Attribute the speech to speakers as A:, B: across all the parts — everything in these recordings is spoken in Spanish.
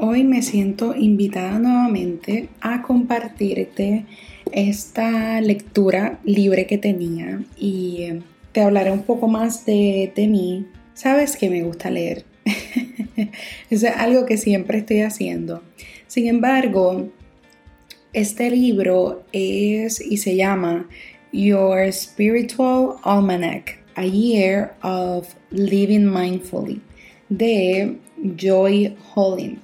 A: Hoy me siento invitada nuevamente a compartirte esta lectura libre que tenía y eh, te hablaré un poco más de, mí. Sabes que me gusta leer. es algo que siempre estoy haciendo. Sin embargo, este libro es y se llama Your Spiritual Almanac, A Year of Living Mindfully, de Joy Holling.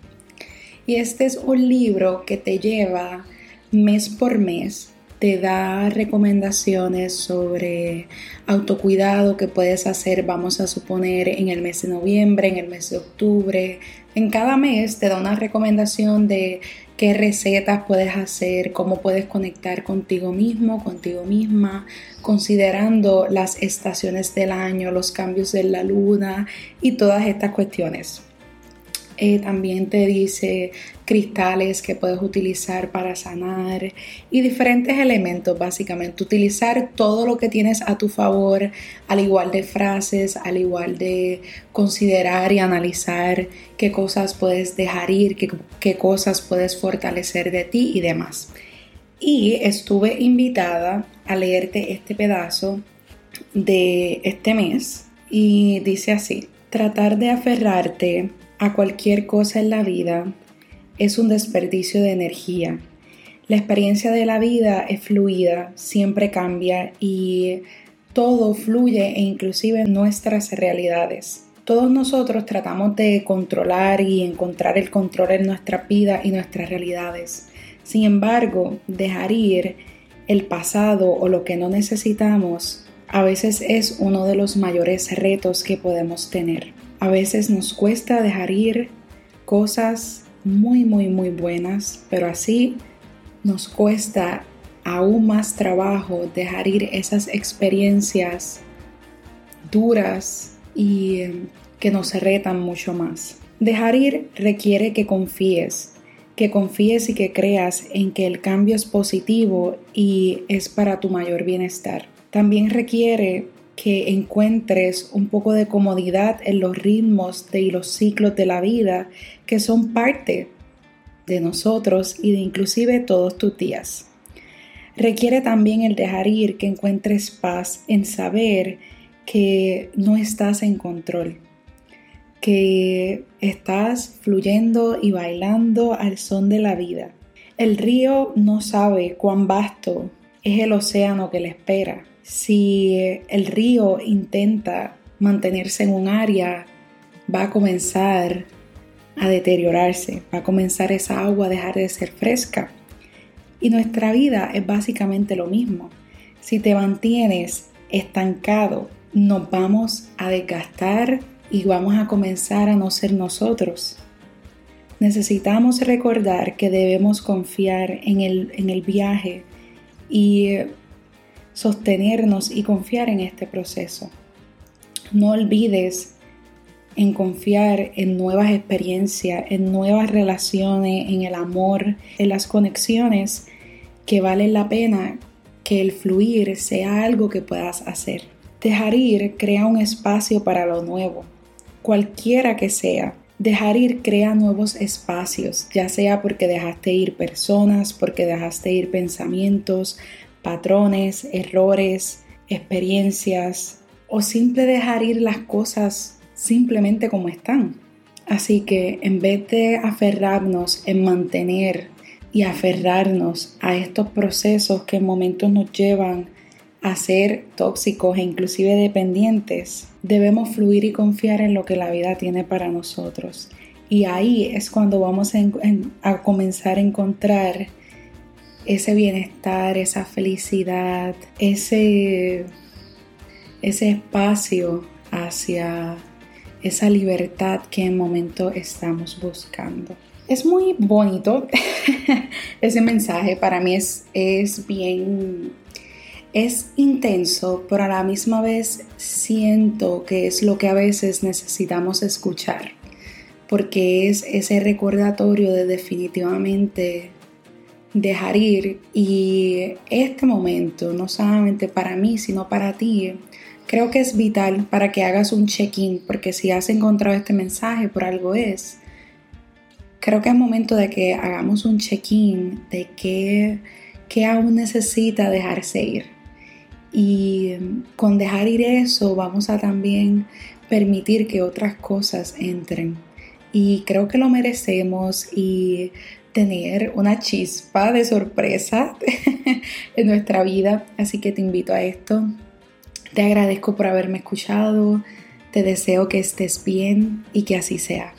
A: Y este es un libro que te lleva mes por mes, te da recomendaciones sobre autocuidado que puedes hacer, vamos a suponer, en el mes de noviembre, en el mes de octubre. En cada mes te da una recomendación de qué recetas puedes hacer, cómo puedes conectar contigo mismo, contigo misma, considerando las estaciones del año, los cambios de la luna y todas estas cuestiones. Eh, también te dice cristales que puedes utilizar para sanar y diferentes elementos básicamente. Utilizar todo lo que tienes a tu favor, al igual de frases, al igual de considerar y analizar qué cosas puedes dejar ir, qué, qué cosas puedes fortalecer de ti y demás. Y estuve invitada a leerte este pedazo de este mes y dice así, tratar de aferrarte a cualquier cosa en la vida es un desperdicio de energía. La experiencia de la vida es fluida, siempre cambia y todo fluye e inclusive nuestras realidades. Todos nosotros tratamos de controlar y encontrar el control en nuestra vida y nuestras realidades. Sin embargo, dejar ir el pasado o lo que no necesitamos a veces es uno de los mayores retos que podemos tener. A veces nos cuesta dejar ir cosas muy, muy, muy buenas, pero así nos cuesta aún más trabajo dejar ir esas experiencias duras y eh, que nos retan mucho más. Dejar ir requiere que confíes, que confíes y que creas en que el cambio es positivo y es para tu mayor bienestar. También requiere que encuentres un poco de comodidad en los ritmos y los ciclos de la vida que son parte de nosotros y de inclusive todos tus días. Requiere también el dejar ir que encuentres paz en saber que no estás en control, que estás fluyendo y bailando al son de la vida. El río no sabe cuán vasto es el océano que le espera si el río intenta mantenerse en un área, va a comenzar a deteriorarse, va a comenzar esa agua a dejar de ser fresca. Y nuestra vida es básicamente lo mismo. Si te mantienes estancado, nos vamos a desgastar y vamos a comenzar a no ser nosotros. Necesitamos recordar que debemos confiar en el, en el viaje y sostenernos y confiar en este proceso. No olvides en confiar en nuevas experiencias, en nuevas relaciones, en el amor, en las conexiones que valen la pena que el fluir sea algo que puedas hacer. Dejar ir crea un espacio para lo nuevo, cualquiera que sea. Dejar ir crea nuevos espacios, ya sea porque dejaste ir personas, porque dejaste ir pensamientos, patrones, errores, experiencias o simple dejar ir las cosas simplemente como están. Así que en vez de aferrarnos en mantener y aferrarnos a estos procesos que en momentos nos llevan a ser tóxicos e inclusive dependientes, debemos fluir y confiar en lo que la vida tiene para nosotros. Y ahí es cuando vamos a, comenzar a encontrar ese bienestar, esa felicidad, ese, ese espacio hacia esa libertad que en momento estamos buscando. Es muy bonito ese mensaje, para mí es, es bien, es intenso, pero a la misma vez siento que es lo que a veces necesitamos escuchar, porque es ese recordatorio de definitivamente dejar ir y este momento, no solamente para mí, sino para ti, creo que es vital para que hagas un check-in, porque si has encontrado este mensaje por algo es, creo que es momento de que hagamos un check-in de qué, qué aún necesita dejarse ir. Y con dejar ir eso vamos a también permitir que otras cosas entren. Y creo que lo merecemos y tener una chispa de sorpresa en nuestra vida. Así que te invito a esto. Te agradezco por haberme escuchado. Te deseo que estés bien y que así sea.